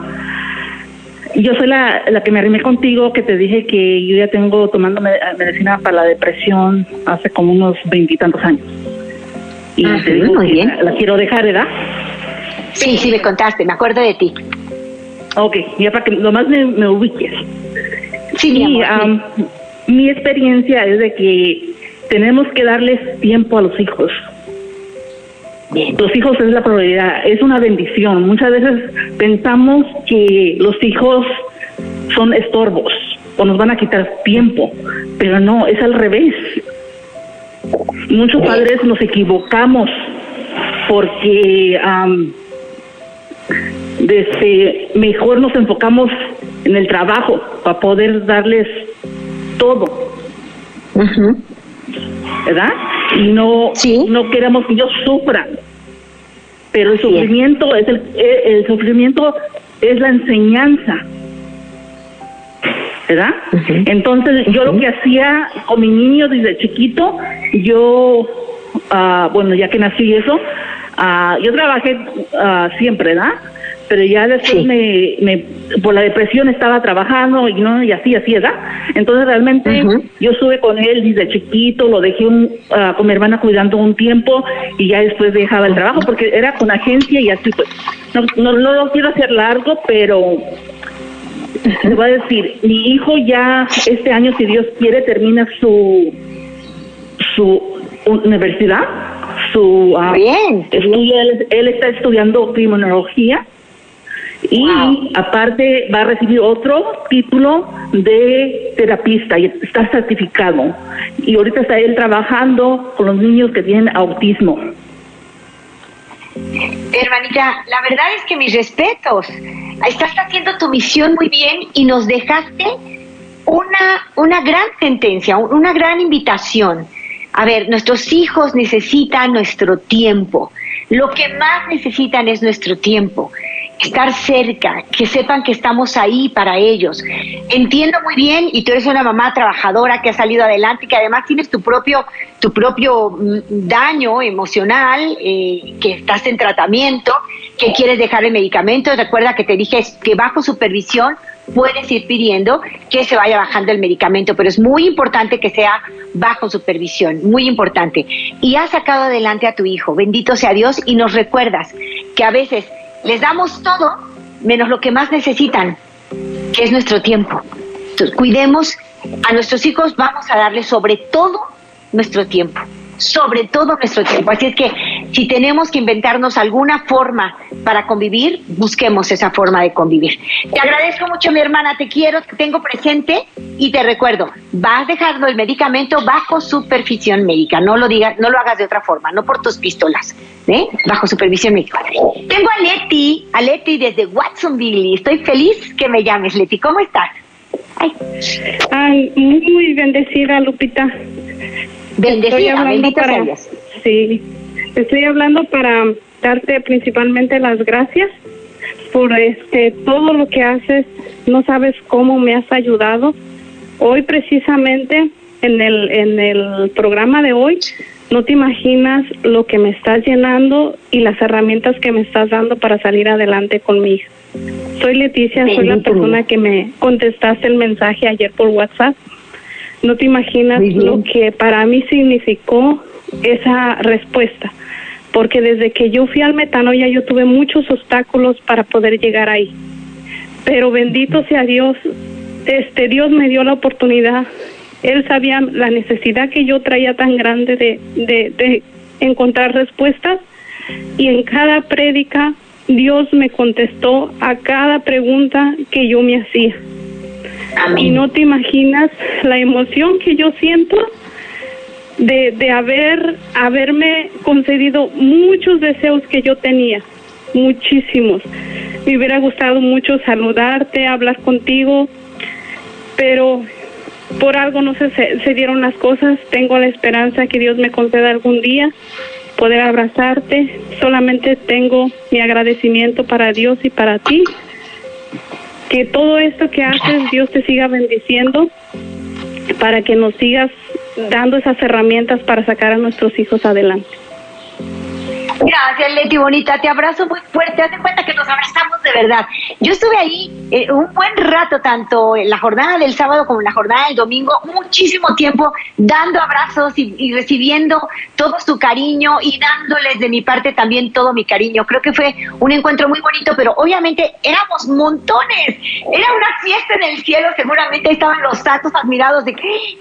yo soy la, la que me arrimé contigo, que te dije que yo ya tengo tomando medicina para la depresión hace como unos veintitantos años. Y Ajá, te digo muy bien. La, la quiero dejar, ¿verdad? Sí, sí, me contaste, me acuerdo de ti. Ok, ya para que nomás me, me ubiques. Sí, mi Y, amor, am, mi experiencia es de que tenemos que darles tiempo a los hijos. Bien. Los hijos es la prioridad, es una bendición. Muchas veces pensamos que los hijos son estorbos o nos van a quitar tiempo, pero no, es al revés. Muchos padres nos equivocamos porque am, desde mejor nos enfocamos en el trabajo para poder darles todo. ¿verdad? Y no Sí. no queremos que ellos sufran. Pero el sufrimiento es el, el el sufrimiento es la enseñanza. ¿Verdad? Entonces, yo lo que hacía con mi niño desde chiquito, yo, ah, bueno, ya que nací y eso, ah, yo trabajé ah, siempre, ¿verdad? pero ya después me, me, por la depresión estaba trabajando y no y así, así, ¿verdad? Entonces realmente yo estuve con él desde chiquito, lo dejé ah, con mi hermana cuidando un tiempo y ya después dejaba el trabajo porque era con agencia y así pues. No, no, no lo quiero hacer largo, pero le voy a decir, mi hijo ya este año, si Dios quiere, termina su su universidad, su uh, bien, él, está estudiando criminología y aparte va a recibir otro título de terapista y está certificado. Y ahorita está él trabajando con los niños que tienen autismo. Hermanita, la verdad es que mis respetos. Estás haciendo tu misión muy bien y nos dejaste una, una gran sentencia, una gran invitación. A ver, nuestros hijos necesitan nuestro tiempo. Lo que más necesitan es nuestro tiempo estar cerca, que sepan que estamos ahí para ellos. Entiendo muy bien, y tú eres una mamá trabajadora que ha salido adelante, y que además tienes tu propio, tu propio mm, daño emocional, eh, que estás en tratamiento, que quieres dejar el medicamento. Recuerda que te dije que bajo supervisión puedes ir pidiendo que se vaya bajando el medicamento, pero es muy importante que sea bajo supervisión, muy importante. Y has sacado adelante a tu hijo, bendito sea Dios, y nos recuerdas que a veces les damos todo menos lo que más necesitan, que es nuestro tiempo. Cuidemos a nuestros hijos, vamos a darles sobre todo nuestro tiempo sobre todo nuestro tiempo. Así es que si tenemos que inventarnos alguna forma para convivir, busquemos esa forma de convivir. Te agradezco mucho, mi hermana, te quiero, te tengo presente y te recuerdo, vas dejando el medicamento bajo supervisión médica, no lo digas, no lo hagas de otra forma, no por tus pistolas, ¿eh? bajo supervisión médica. Tengo a Leti, a Leti desde Watsonville, estoy feliz que me llames, Leti, ¿cómo estás? Ay. Ay, muy bendecida, Lupita. Bendecida, bendita para, Sí, estoy hablando para darte principalmente las gracias por este todo lo que haces. No sabes cómo me has ayudado. Hoy precisamente en el en el programa de hoy no te imaginas lo que me estás llenando y las herramientas que me estás dando para salir adelante conmigo. Soy Leticia, soy la persona que me contestaste el mensaje ayer por WhatsApp no te imaginas lo que para mí significó esa respuesta, porque desde que yo fui al metanoia yo tuve muchos obstáculos para poder llegar ahí. Pero bendito sea Dios, este Dios me dio la oportunidad. Él sabía la necesidad que yo traía tan grande de, de, de encontrar respuestas y en cada prédica Dios me contestó a cada pregunta que yo me hacía. Y no te imaginas la emoción que yo siento de, de haber haberme concedido muchos deseos que yo tenía, muchísimos. Me hubiera gustado mucho saludarte, hablar contigo, pero por algo no se, se dieron las cosas. Tengo la esperanza que Dios me conceda algún día poder abrazarte. Solamente tengo mi agradecimiento para Dios y para ti que todo esto que haces, Dios te siga bendiciendo para que nos sigas dando esas herramientas para sacar a nuestros hijos adelante. Gracias, Leti, bonita. Te abrazo muy fuerte. Haz de cuenta que nos abrazamos de verdad. Yo estuve ahí eh, un buen rato, tanto en la jornada del sábado como en la jornada del domingo, muchísimo tiempo dando abrazos y, recibiendo todo su cariño y dándoles de mi parte también todo mi cariño. Creo que fue un encuentro muy bonito, pero obviamente éramos montones. Era una fiesta en el cielo. Seguramente estaban los santos admirados de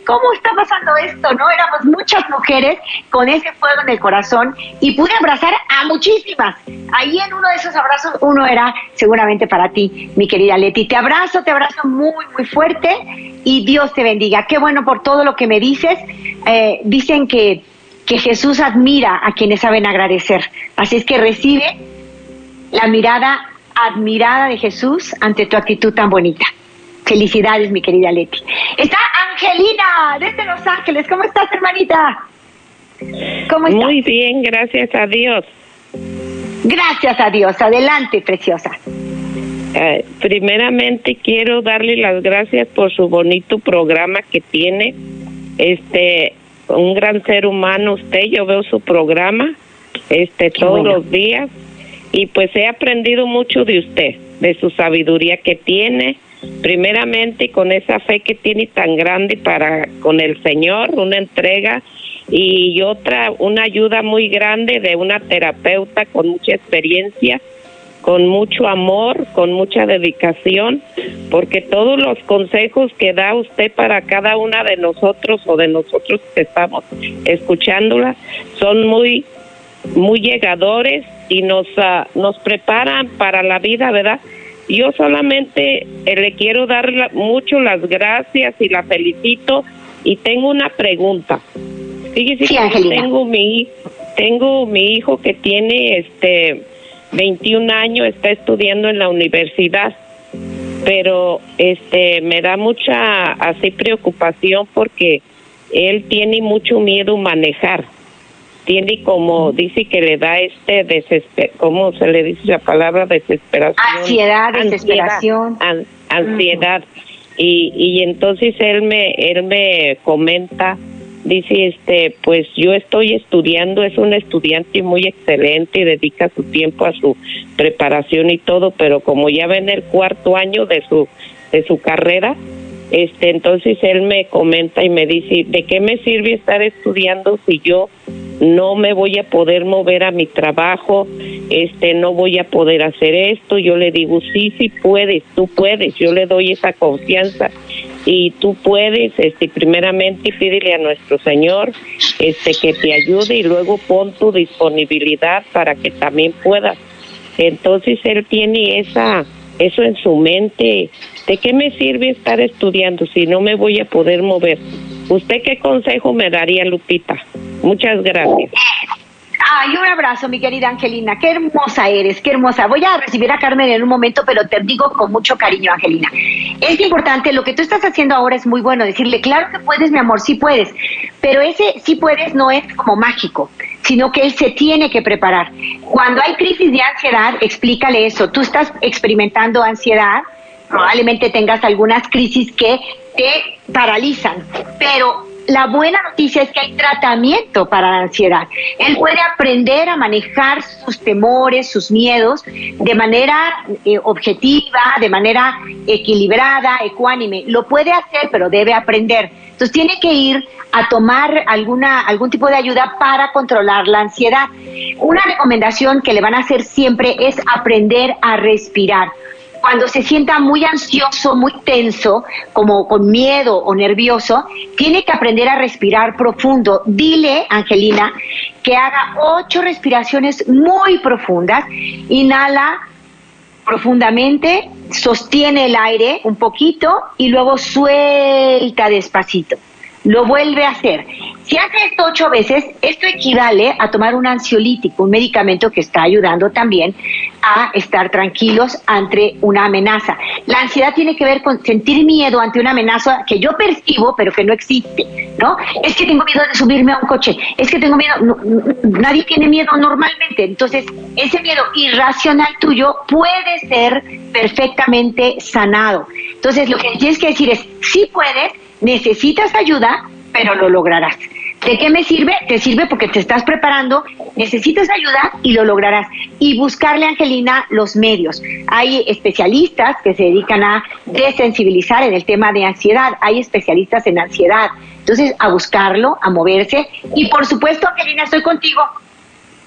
cómo está pasando esto, ¿no? Éramos muchas mujeres con ese fuego en el corazón y pude abrazar a muchísimas. Ahí en uno de esos abrazos, uno era seguramente para ti, mi querida Leti. Te abrazo, te abrazo muy, muy fuerte y Dios te bendiga. Qué bueno por todo lo que me dices. Eh, dicen que, que Jesús admira a quienes saben agradecer. Así es que recibe la mirada admirada de Jesús ante tu actitud tan bonita. Felicidades, mi querida Leti. Está Angelina desde Los Ángeles. ¿Cómo estás, hermanita? ¿Cómo Muy bien, gracias a Dios. Gracias a Dios. Adelante, preciosa. Eh, primeramente quiero darle las gracias por su bonito programa que tiene. Este, un gran ser humano usted, yo veo su programa este todos los días y pues he aprendido mucho de usted, de su sabiduría que tiene, primeramente con esa fe que tiene tan grande para con el Señor, una entrega y otra, una ayuda muy grande de una terapeuta con mucha experiencia, con mucho amor, con mucha dedicación, porque todos los consejos que da usted para cada una de nosotros o de nosotros que estamos escuchándola son muy muy llegadores y nos ah, nos preparan para la vida, ¿verdad? Yo solamente eh, le quiero dar mucho las gracias y la felicito y tengo una pregunta. Fíjese que tengo mi tengo mi hijo que tiene este 21 años, está estudiando en la universidad, pero este me da mucha así preocupación porque él tiene mucho miedo manejar. Tiene como dice que le da este desesper, ¿cómo se le dice la palabra desesperación? Ansiedad, desesperación, ansiedad. Y y entonces él me él me comenta dice este pues yo estoy estudiando es un estudiante muy excelente y dedica su tiempo a su preparación y todo pero como ya va en el cuarto año de su de su carrera este entonces él me comenta y me dice de qué me sirve estar estudiando si yo no me voy a poder mover a mi trabajo este no voy a poder hacer esto. Yo le digo sí sí puedes tú puedes. Yo le doy esa confianza y tú puedes este primeramente pídele a nuestro Señor este que te ayude y luego pon tu disponibilidad para que también puedas. Entonces él tiene esa eso en su mente. De qué me sirve estar estudiando si no me voy a poder mover usted qué consejo me daría Lupita muchas gracias Ay, un abrazo, mi querida Angelina. Qué hermosa eres, qué hermosa. Voy a recibir a Carmen en un momento, pero te digo con mucho cariño, Angelina. Es importante, lo que tú estás haciendo ahora es muy bueno. Decirle, claro que puedes, mi amor, sí puedes. Pero ese sí puedes no es como mágico, sino que él se tiene que preparar. Cuando hay crisis de ansiedad, explícale eso. Tú estás experimentando ansiedad, probablemente tengas algunas crisis que te paralizan, pero la buena noticia es que hay tratamiento para la ansiedad. Él puede aprender a manejar sus temores, sus miedos de manera eh, objetiva, de manera equilibrada, ecuánime. Lo puede hacer, pero debe aprender. Entonces tiene que ir a tomar alguna, algún tipo de ayuda para controlar la ansiedad. Una recomendación que le van a hacer siempre es aprender a respirar cuando se sienta muy ansioso, muy tenso, como con miedo o nervioso, tiene que aprender a respirar profundo. Dile, Angelina, que haga ocho respiraciones muy profundas. Inhala profundamente, sostiene el aire un poquito y luego suelta despacito. Lo vuelve a hacer. Si hace esto ocho veces, esto equivale a tomar un ansiolítico, un medicamento que está ayudando también a estar tranquilos ante una amenaza. La ansiedad tiene que ver con sentir miedo ante una amenaza que yo percibo, pero que no existe, ¿no? Es que tengo miedo de subirme a un coche, es que tengo miedo, nadie tiene miedo normalmente, entonces ese miedo irracional tuyo puede ser perfectamente sanado. Entonces lo que tienes que decir es, sí puedes, necesitas ayuda, pero lo lograrás. ¿De qué me sirve? Te sirve porque te estás preparando, necesitas ayuda y lo lograrás. Y buscarle, Angelina, los medios. Hay especialistas que se dedican a desensibilizar en el tema de ansiedad, hay especialistas en ansiedad. Entonces, a buscarlo, a moverse. Y por supuesto, Angelina, estoy contigo.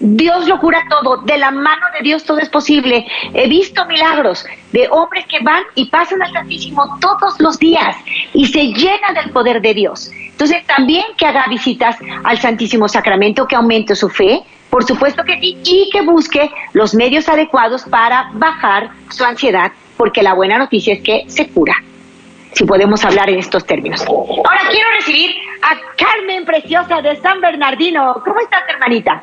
Dios lo cura todo, de la mano de Dios todo es posible. He visto milagros de hombres que van y pasan al Santísimo todos los días y se llenan del poder de Dios. Entonces también que haga visitas al Santísimo Sacramento, que aumente su fe, por supuesto que sí, y que busque los medios adecuados para bajar su ansiedad, porque la buena noticia es que se cura si podemos hablar en estos términos. Ahora quiero recibir a Carmen Preciosa de San Bernardino. ¿Cómo estás, hermanita?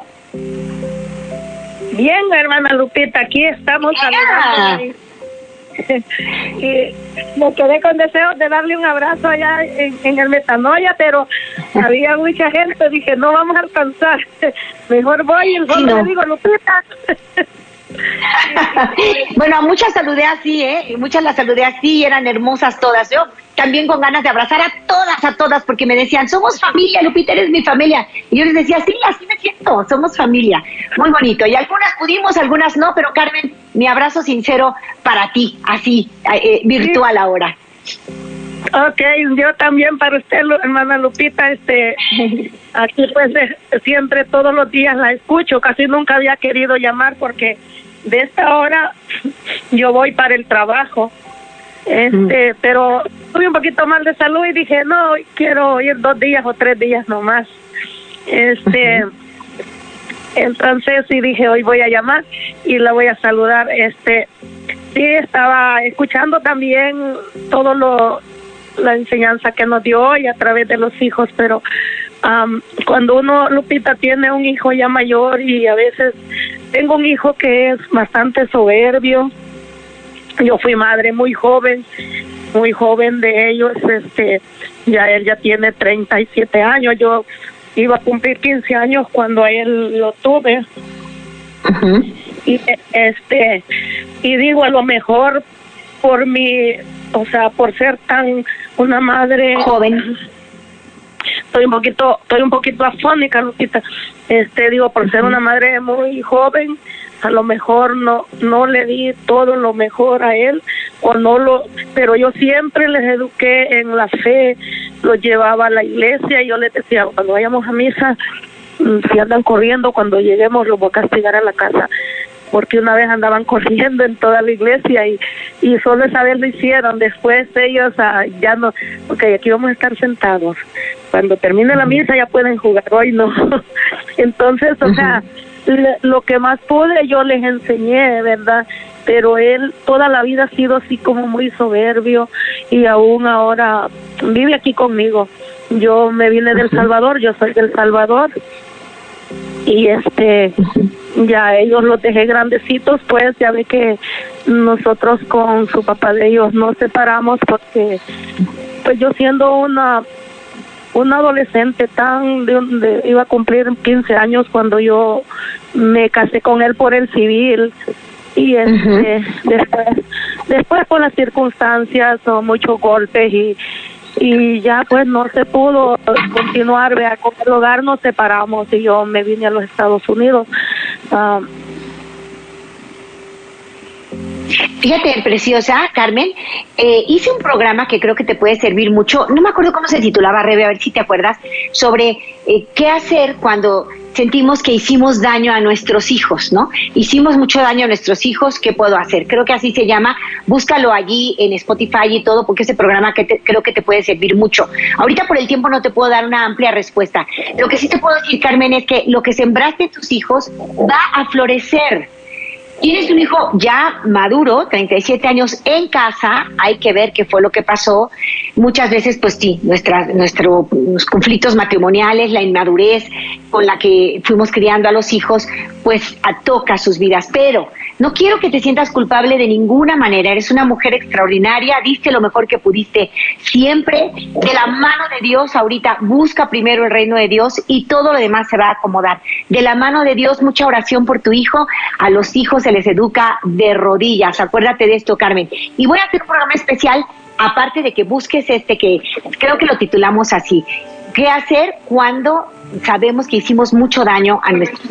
Bien, hermana Lupita, aquí estamos. y me quedé con deseos de darle un abrazo allá en, el Metanoia, pero había mucha gente, dije, no vamos a alcanzar, mejor voy y el le digo, Lupita. bueno, a muchas saludé así, ¿eh? Muchas las saludé así, eran hermosas todas. Yo también con ganas de abrazar a todas, a todas, porque me decían, somos familia, Lupita, eres mi familia. Y yo les decía, sí, así me siento, somos familia. Muy bonito. Y algunas pudimos, algunas no, pero Carmen, mi abrazo sincero para ti, así, eh, virtual ahora. Ok, yo también para usted, hermana Lupita, este, aquí pues eh, siempre todos los días la escucho, casi nunca había querido llamar porque de esta hora yo voy para el trabajo, este, pero tuve un poquito mal de salud y dije, no, quiero ir dos días o tres días nomás, este, entonces sí dije, hoy voy a llamar y la voy a saludar, este, sí, estaba escuchando también todo lo la enseñanza que nos dio hoy a través de los hijos, pero cuando uno, Lupita, tiene un hijo ya mayor y a veces tengo un hijo que es bastante soberbio, yo fui madre muy joven, muy joven de ellos, este, ya él ya tiene 37 años, yo iba a cumplir 15 años cuando a él lo tuve. Y este y digo a lo mejor por mi, o sea, por ser tan una madre joven. Estoy un poquito, estoy un poquito afónica, Lupita. Este, digo, por ser una madre muy joven, a lo mejor no no le di todo lo mejor a él o no lo pero yo siempre les eduqué en la fe los llevaba a la iglesia y yo les decía cuando vayamos a misa mm, si andan corriendo cuando lleguemos los voy a castigar a la casa porque una vez andaban corriendo en toda la iglesia y, y solo esa vez lo hicieron. Después ellos ah, ya no, ok, aquí vamos a estar sentados. Cuando termine la misa ya pueden jugar, hoy no. Entonces, o sea, lo que más pude yo les enseñé, ¿verdad? Pero él toda la vida ha sido así como muy soberbio y aún ahora vive aquí conmigo. Yo me vine del Salvador, yo soy del Salvador y este ya ellos los dejé grandecitos pues ya ve que nosotros con su papá de ellos nos separamos porque pues yo siendo una una adolescente tan de, iba a cumplir 15 años cuando yo me casé con él por el civil y este después después por las circunstancias o muchos golpes y y ya pues no se pudo continuar, vea, con el hogar nos separamos y yo me vine a los Estados Unidos. Ah, Fíjate, preciosa, Carmen, eh, hice un programa que creo que te puede servir mucho, no me acuerdo cómo se titulaba, Rebe, a ver si te acuerdas, sobre eh, qué hacer cuando sentimos que hicimos daño a nuestros hijos, ¿no? Hicimos mucho daño a nuestros hijos, ¿qué puedo hacer? Creo que así se llama, búscalo allí en Spotify y todo, porque ese programa que creo que te puede servir mucho. Ahorita por el tiempo no te puedo dar una amplia respuesta. Lo que sí te puedo decir, Carmen, es que lo que sembraste en tus hijos va a florecer Tienes un hijo ya maduro, 37 años en casa, hay que ver qué fue lo que pasó. Muchas veces, pues sí, nuestra, nuestros conflictos matrimoniales, la inmadurez con la que fuimos criando a los hijos, pues toca sus vidas. Pero no quiero que te sientas culpable de ninguna manera. Eres una mujer extraordinaria, diste lo mejor que pudiste. Siempre de la mano de Dios, ahorita busca primero el reino de Dios y todo lo demás se va a acomodar. De la mano de Dios, mucha oración por tu hijo. A los hijos se les educa de rodillas. Acuérdate de esto, Carmen. Y voy a hacer un programa especial aparte de que busques este que creo que lo titulamos así, ¿qué hacer cuando sabemos que hicimos mucho daño a nuestros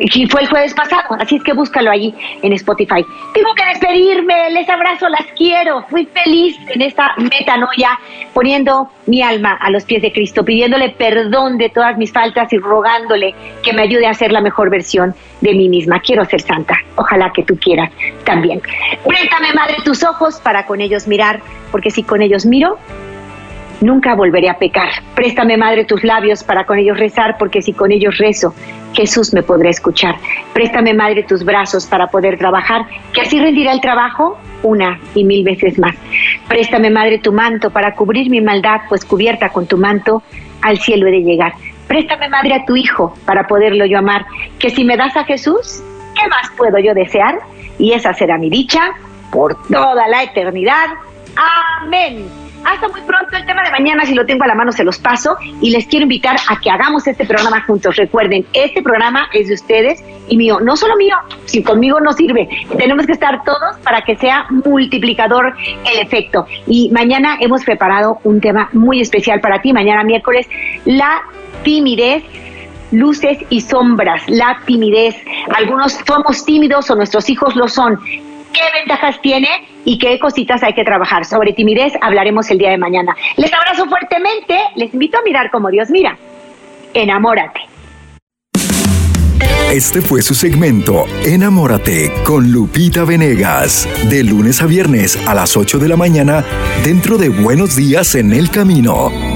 y fue el jueves pasado, así es que búscalo allí en Spotify. Tengo que despedirme, les abrazo, las quiero. Fui feliz en esta metanoia, poniendo mi alma a los pies de Cristo, pidiéndole perdón de todas mis faltas y rogándole que me ayude a ser la mejor versión de mí misma. Quiero ser santa, ojalá que tú quieras también. Préstame, Madre, tus ojos para con ellos mirar, porque si con ellos miro, nunca volveré a pecar. Préstame, Madre, tus labios para con ellos rezar, porque si con ellos rezo, Jesús me podrá escuchar. Préstame, Madre, tus brazos para poder trabajar, que así rendirá el trabajo una y mil veces más. Préstame, Madre, tu manto para cubrir mi maldad, pues cubierta con tu manto, al cielo he de llegar. Préstame, Madre, a tu Hijo para poderlo yo amar, que si me das a Jesús, ¿qué más puedo yo desear? Y esa será mi dicha por toda la eternidad. Amén. Hasta muy pronto. El tema de mañana, si lo tengo a la mano, se los paso y les quiero invitar a que hagamos este programa juntos. Recuerden, este programa es de ustedes y mío. No solo mío, si conmigo no sirve. Tenemos que estar todos para que sea multiplicador el efecto. Y mañana hemos preparado un tema muy especial para ti. Mañana miércoles, la timidez luces y sombras, la timidez. Algunos somos tímidos o nuestros hijos lo son. ¿Qué ventajas tiene y qué cositas hay que trabajar? Sobre timidez hablaremos el día de mañana. Les abrazo fuertemente, les invito a mirar como Dios mira. Enamórate. Este fue su segmento Enamórate con Lupita Venegas, de lunes a viernes a las 8 de la mañana, dentro de Buenos Días en el Camino.